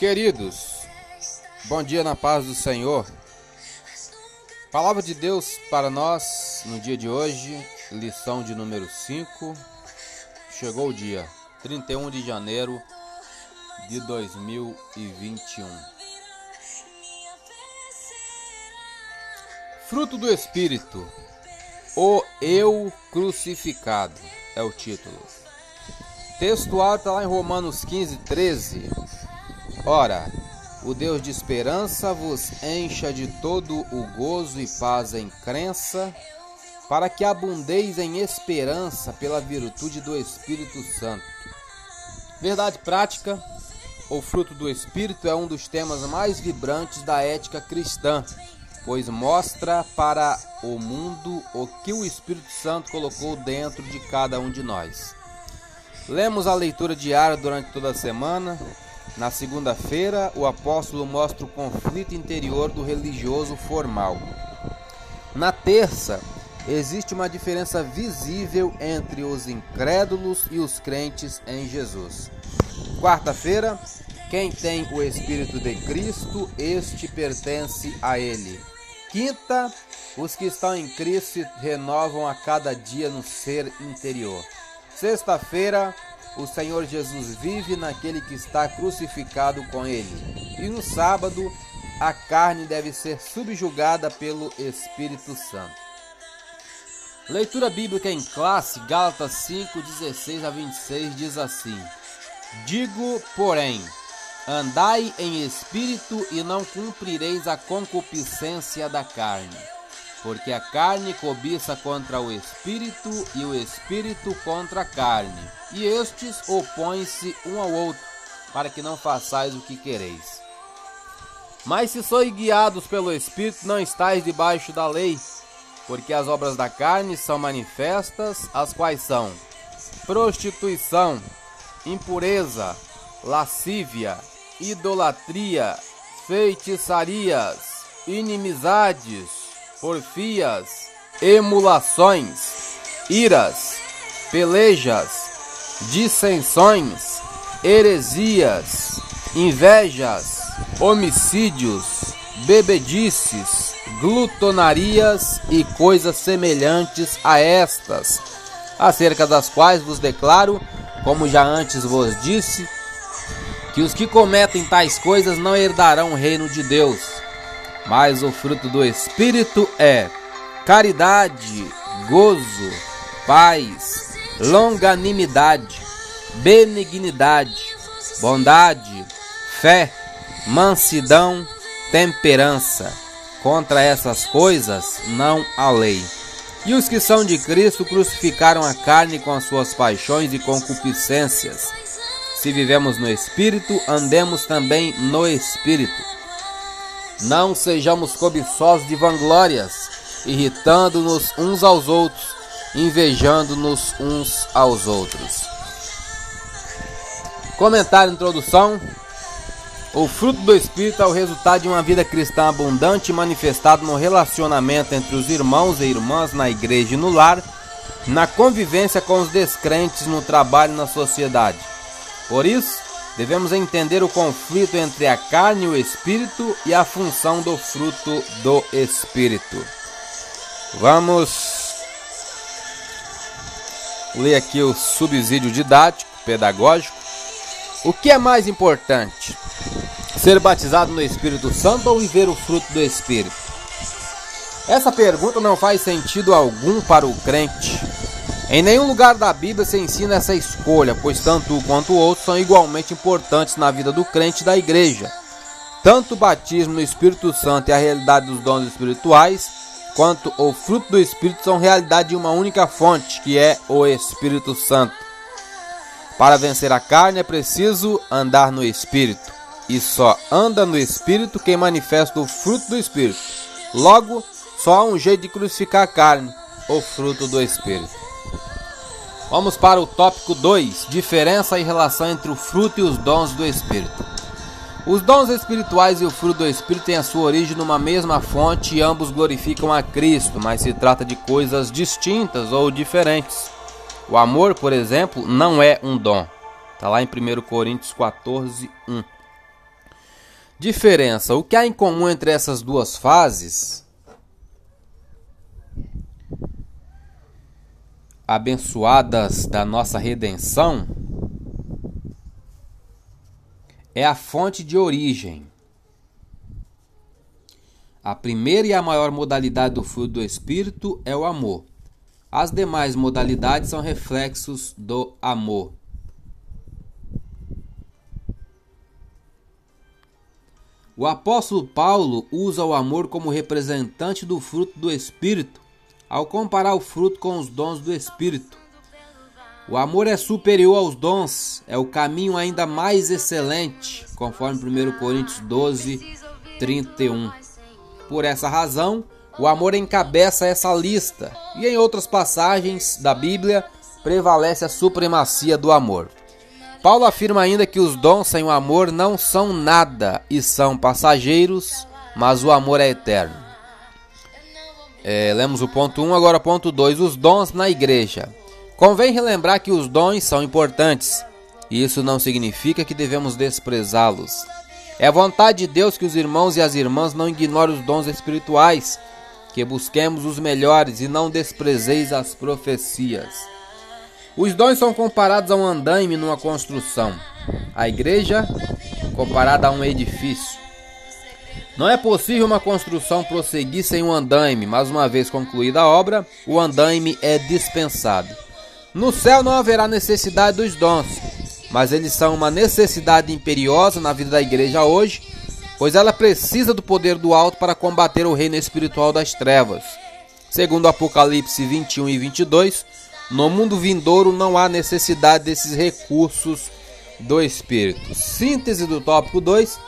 Queridos, bom dia na paz do Senhor. Palavra de Deus para nós no dia de hoje, lição de número 5. Chegou o dia 31 de janeiro de 2021. Fruto do Espírito, o eu crucificado é o título. Textual está lá em Romanos 15, 13 Ora, o Deus de esperança vos encha de todo o gozo e paz em crença, para que abundeis em esperança pela virtude do Espírito Santo. Verdade prática, o fruto do Espírito é um dos temas mais vibrantes da ética cristã, pois mostra para o mundo o que o Espírito Santo colocou dentro de cada um de nós. Lemos a leitura diária durante toda a semana, na segunda-feira, o apóstolo mostra o conflito interior do religioso formal. Na terça, existe uma diferença visível entre os incrédulos e os crentes em Jesus. Quarta-feira, quem tem o Espírito de Cristo, este pertence a Ele. Quinta, os que estão em Cristo renovam a cada dia no ser interior. Sexta-feira, o Senhor Jesus vive naquele que está crucificado com ele. E no sábado, a carne deve ser subjugada pelo Espírito Santo. Leitura bíblica em classe, Gálatas 5, 16 a 26 diz assim: Digo, porém, andai em espírito e não cumprireis a concupiscência da carne porque a carne cobiça contra o espírito e o espírito contra a carne, e estes opõem-se um ao outro, para que não façais o que quereis. Mas se sois guiados pelo espírito, não estáis debaixo da lei, porque as obras da carne são manifestas, as quais são prostituição, impureza, lascívia, idolatria, feitiçarias, inimizades, porfias, emulações, iras, pelejas, dissensões, heresias, invejas, homicídios, bebedices, glutonarias e coisas semelhantes a estas, acerca das quais vos declaro, como já antes vos disse, que os que cometem tais coisas não herdarão o reino de Deus. Mas o fruto do Espírito é caridade, gozo, paz, longanimidade, benignidade, bondade, fé, mansidão, temperança. Contra essas coisas não há lei. E os que são de Cristo crucificaram a carne com as suas paixões e concupiscências. Se vivemos no Espírito, andemos também no Espírito. Não sejamos cobiçosos de vanglórias, irritando-nos uns aos outros, invejando-nos uns aos outros. Comentário introdução. O fruto do Espírito é o resultado de uma vida cristã abundante manifestado no relacionamento entre os irmãos e irmãs na igreja e no lar, na convivência com os descrentes no trabalho e na sociedade. Por isso, devemos entender o conflito entre a carne e o espírito e a função do fruto do espírito. Vamos ler aqui o subsídio didático, pedagógico. O que é mais importante? Ser batizado no Espírito Santo ou viver o fruto do Espírito? Essa pergunta não faz sentido algum para o crente. Em nenhum lugar da Bíblia se ensina essa escolha, pois tanto um quanto o outro são igualmente importantes na vida do crente e da igreja. Tanto o batismo no Espírito Santo e a realidade dos dons espirituais, quanto o fruto do Espírito são realidade de uma única fonte, que é o Espírito Santo. Para vencer a carne é preciso andar no Espírito, e só anda no Espírito quem manifesta o fruto do Espírito. Logo, só há um jeito de crucificar a carne, o fruto do Espírito. Vamos para o tópico 2: diferença e relação entre o fruto e os dons do Espírito. Os dons espirituais e o fruto do Espírito têm a sua origem numa mesma fonte e ambos glorificam a Cristo, mas se trata de coisas distintas ou diferentes. O amor, por exemplo, não é um dom. Está lá em 1 Coríntios 14, 1. Diferença: o que há em comum entre essas duas fases? Abençoadas da nossa redenção é a fonte de origem. A primeira e a maior modalidade do fruto do Espírito é o amor. As demais modalidades são reflexos do amor. O apóstolo Paulo usa o amor como representante do fruto do Espírito ao comparar o fruto com os dons do Espírito. O amor é superior aos dons, é o caminho ainda mais excelente, conforme 1 Coríntios 12, 31. Por essa razão, o amor encabeça essa lista, e em outras passagens da Bíblia prevalece a supremacia do amor. Paulo afirma ainda que os dons sem o amor não são nada e são passageiros, mas o amor é eterno. É, lemos o ponto 1, um, agora ponto 2, os dons na igreja. Convém relembrar que os dons são importantes, e isso não significa que devemos desprezá-los. É vontade de Deus que os irmãos e as irmãs não ignorem os dons espirituais, que busquemos os melhores e não desprezeis as profecias. Os dons são comparados a um andaime numa construção, a igreja comparada a um edifício. Não é possível uma construção prosseguir sem um andaime, mas uma vez concluída a obra, o andaime é dispensado. No céu não haverá necessidade dos dons, mas eles são uma necessidade imperiosa na vida da igreja hoje, pois ela precisa do poder do alto para combater o reino espiritual das trevas. Segundo Apocalipse 21 e 22, no mundo vindouro não há necessidade desses recursos do espírito. Síntese do tópico 2: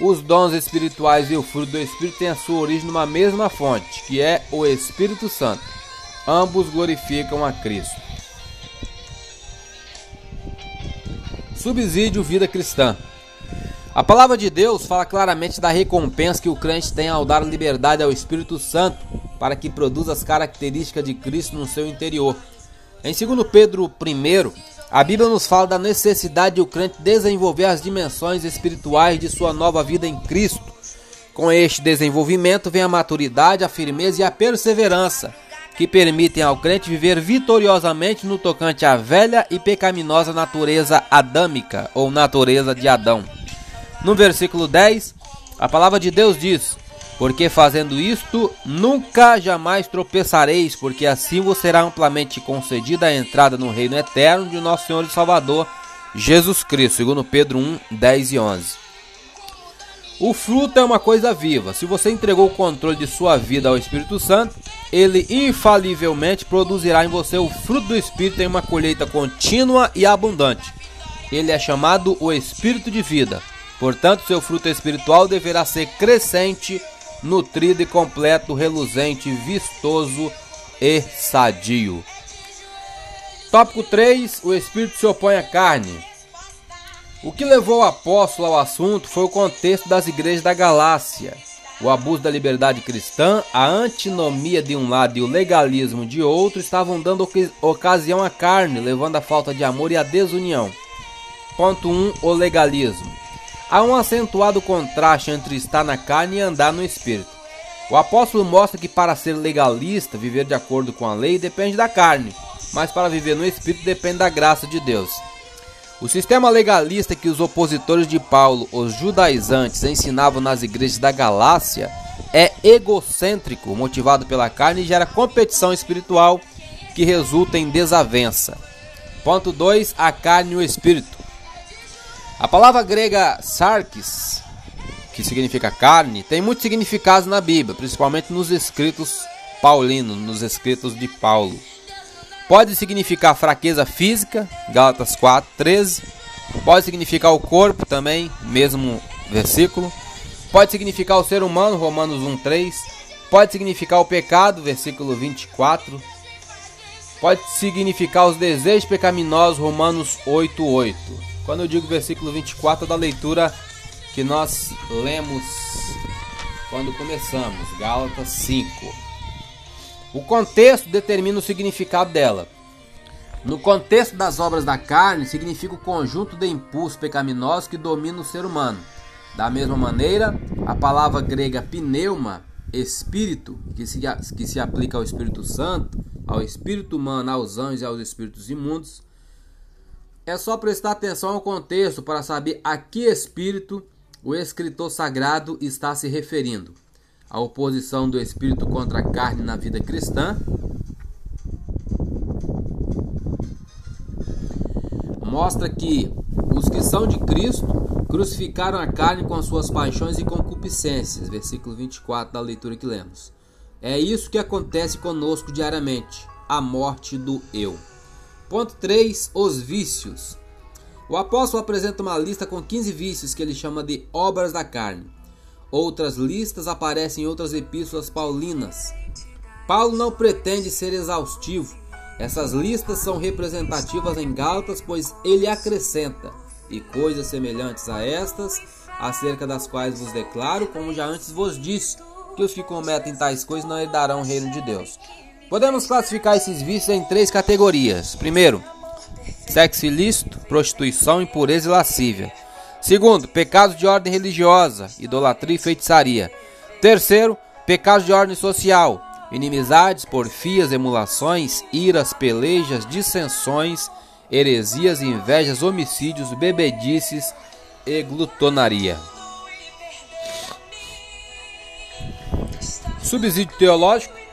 os dons espirituais e o fruto do espírito têm a sua origem numa mesma fonte, que é o Espírito Santo. Ambos glorificam a Cristo. Subsídio Vida Cristã. A palavra de Deus fala claramente da recompensa que o crente tem ao dar liberdade ao Espírito Santo para que produza as características de Cristo no seu interior. Em 2 Pedro 1, a Bíblia nos fala da necessidade de o crente desenvolver as dimensões espirituais de sua nova vida em Cristo. Com este desenvolvimento vem a maturidade, a firmeza e a perseverança que permitem ao crente viver vitoriosamente no tocante à velha e pecaminosa natureza adâmica ou natureza de Adão. No versículo 10, a palavra de Deus diz: Porque fazendo isto, nunca jamais tropeçareis, porque assim vos será amplamente concedida a entrada no reino eterno de nosso Senhor e Salvador Jesus Cristo, segundo Pedro 1, 10 e 11. O fruto é uma coisa viva. Se você entregou o controle de sua vida ao Espírito Santo, ele infalivelmente produzirá em você o fruto do Espírito em uma colheita contínua e abundante. Ele é chamado o Espírito de vida. Portanto, seu fruto espiritual deverá ser crescente, nutrido e completo, reluzente, vistoso e sadio. Tópico 3: O Espírito se opõe à carne. O que levou o apóstolo ao assunto foi o contexto das igrejas da Galácia. O abuso da liberdade cristã, a antinomia de um lado e o legalismo de outro estavam dando ocasião à carne, levando à falta de amor e à desunião. Ponto 1. Um, o legalismo. Há um acentuado contraste entre estar na carne e andar no espírito. O apóstolo mostra que para ser legalista, viver de acordo com a lei depende da carne, mas para viver no espírito depende da graça de Deus. O sistema legalista que os opositores de Paulo, os judaizantes, ensinavam nas igrejas da Galácia é egocêntrico, motivado pela carne e gera competição espiritual que resulta em desavença. Ponto 2. A carne e o espírito. A palavra grega sarkis, que significa carne, tem muitos significados na Bíblia, principalmente nos escritos paulinos, nos escritos de Paulo. Pode significar fraqueza física, Gálatas 4, 13. Pode significar o corpo também, mesmo versículo. Pode significar o ser humano, Romanos 1, 3. Pode significar o pecado, versículo 24. Pode significar os desejos pecaminosos, Romanos 8, 8. Quando eu digo versículo 24, é da leitura que nós lemos quando começamos, Gálatas 5. O contexto determina o significado dela. No contexto das obras da carne, significa o conjunto de impulsos pecaminosos que dominam o ser humano. Da mesma maneira, a palavra grega pneuma, espírito, que se, que se aplica ao Espírito Santo, ao espírito humano, aos anjos e aos espíritos imundos, é só prestar atenção ao contexto para saber a que espírito o escritor sagrado está se referindo. A oposição do espírito contra a carne na vida cristã mostra que os que são de Cristo crucificaram a carne com as suas paixões e concupiscências. Versículo 24 da leitura que lemos. É isso que acontece conosco diariamente, a morte do eu. Ponto 3. Os vícios. O apóstolo apresenta uma lista com 15 vícios que ele chama de obras da carne. Outras listas aparecem em outras epístolas paulinas. Paulo não pretende ser exaustivo, essas listas são representativas em Gálatas, pois ele acrescenta e coisas semelhantes a estas, acerca das quais vos declaro, como já antes vos disse, que os que cometem tais coisas não herdarão o reino de Deus. Podemos classificar esses vícios em três categorias. Primeiro, sexo ilícito, prostituição, impureza e lascívia. Segundo, pecados de ordem religiosa, idolatria e feitiçaria. Terceiro, pecados de ordem social, inimizades, porfias, emulações, iras, pelejas, dissensões, heresias, invejas, homicídios, bebedices e glutonaria. Subsídio teológico.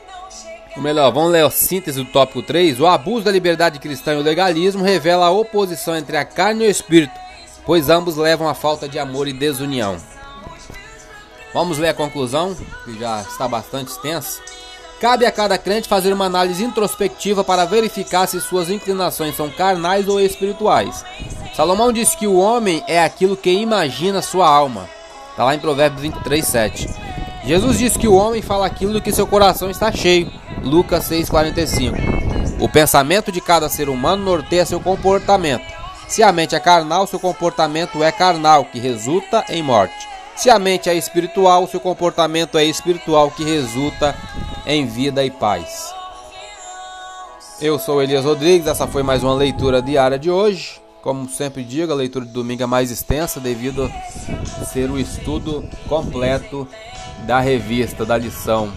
Ou melhor, vamos ler a síntese do tópico 3. O abuso da liberdade cristã e o legalismo revela a oposição entre a carne e o espírito, pois ambos levam à falta de amor e desunião. Vamos ler a conclusão, que já está bastante extensa. Cabe a cada crente fazer uma análise introspectiva para verificar se suas inclinações são carnais ou espirituais. Salomão diz que o homem é aquilo que imagina sua alma. Está lá em Provérbios 23, 7. Jesus diz que o homem fala aquilo do que seu coração está cheio. Lucas 6,45. O pensamento de cada ser humano norteia seu comportamento. Se a mente é carnal, seu comportamento é carnal, que resulta em morte. Se a mente é espiritual, seu comportamento é espiritual, que resulta em vida e paz. Eu sou Elias Rodrigues, essa foi mais uma leitura diária de hoje. Como sempre digo, a leitura de domingo é mais extensa devido a ser o estudo completo da revista, da lição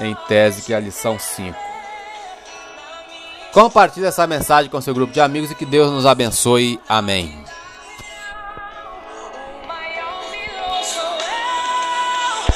em tese, que é a lição 5. Compartilhe essa mensagem com seu grupo de amigos e que Deus nos abençoe. Amém.